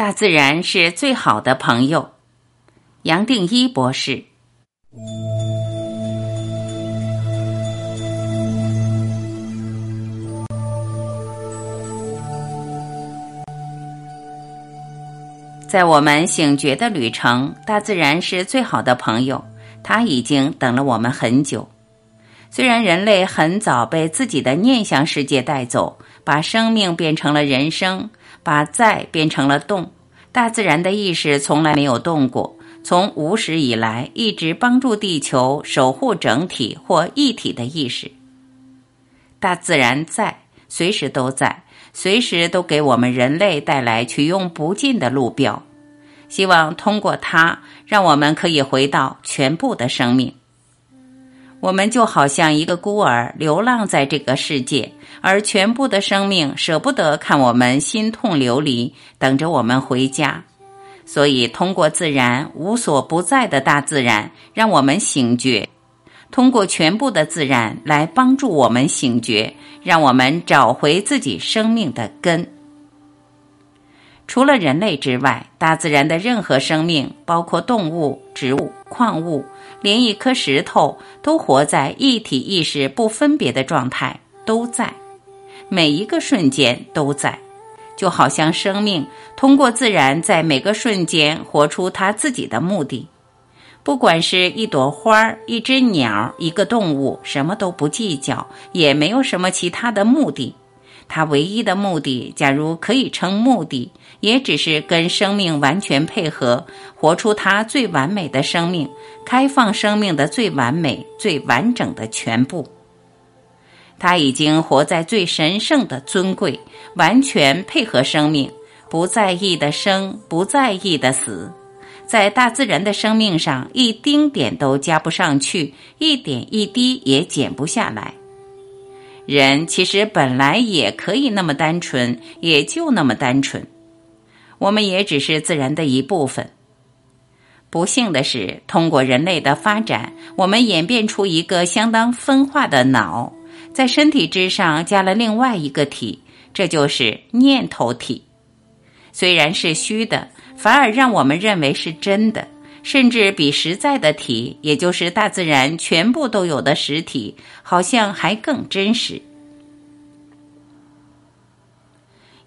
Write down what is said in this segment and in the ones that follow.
大自然是最好的朋友，杨定一博士。在我们醒觉的旅程，大自然是最好的朋友。它已经等了我们很久。虽然人类很早被自己的念想世界带走，把生命变成了人生，把在变成了动，大自然的意识从来没有动过。从无始以来，一直帮助地球守护整体或一体的意识。大自然在，随时都在。随时都给我们人类带来取用不尽的路标，希望通过它，让我们可以回到全部的生命。我们就好像一个孤儿，流浪在这个世界，而全部的生命舍不得看我们心痛流离，等着我们回家。所以，通过自然无所不在的大自然，让我们醒觉。通过全部的自然来帮助我们醒觉，让我们找回自己生命的根。除了人类之外，大自然的任何生命，包括动物、植物、矿物，连一颗石头，都活在一体意识不分别的状态，都在，每一个瞬间都在，就好像生命通过自然，在每个瞬间活出它自己的目的。不管是一朵花、一只鸟、一个动物，什么都不计较，也没有什么其他的目的。他唯一的目的，假如可以称目的，也只是跟生命完全配合，活出他最完美的生命，开放生命的最完美、最完整的全部。他已经活在最神圣的尊贵，完全配合生命，不在意的生，不在意的死。在大自然的生命上，一丁点都加不上去，一点一滴也减不下来。人其实本来也可以那么单纯，也就那么单纯。我们也只是自然的一部分。不幸的是，通过人类的发展，我们演变出一个相当分化的脑，在身体之上加了另外一个体，这就是念头体。虽然是虚的。反而让我们认为是真的，甚至比实在的体，也就是大自然全部都有的实体，好像还更真实。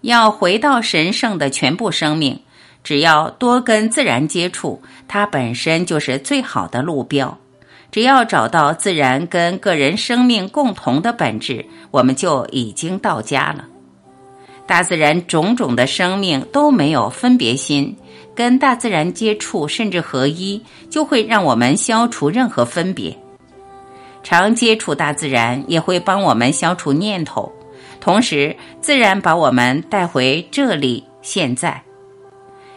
要回到神圣的全部生命，只要多跟自然接触，它本身就是最好的路标。只要找到自然跟个人生命共同的本质，我们就已经到家了。大自然种种的生命都没有分别心。跟大自然接触，甚至合一，就会让我们消除任何分别。常接触大自然，也会帮我们消除念头，同时自然把我们带回这里现在。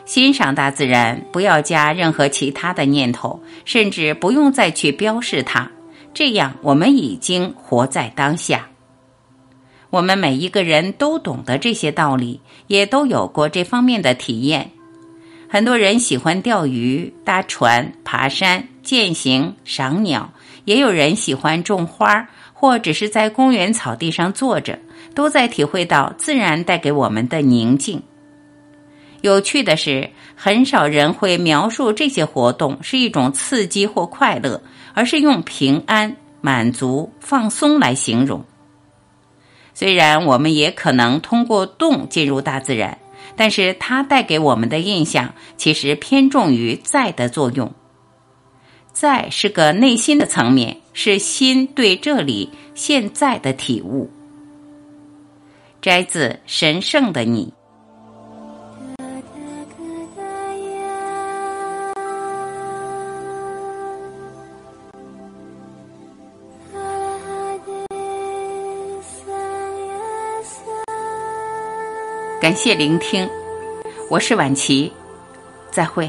欣赏大自然，不要加任何其他的念头，甚至不用再去标示它。这样，我们已经活在当下。我们每一个人都懂得这些道理，也都有过这方面的体验。很多人喜欢钓鱼、搭船、爬山、践行、赏鸟，也有人喜欢种花，或只是在公园草地上坐着，都在体会到自然带给我们的宁静。有趣的是，很少人会描述这些活动是一种刺激或快乐，而是用平安、满足、放松来形容。虽然我们也可能通过动进入大自然。但是它带给我们的印象，其实偏重于在的作用。在是个内心的层面，是心对这里现在的体悟。摘自《神圣的你》。感谢聆听，我是晚琪，再会。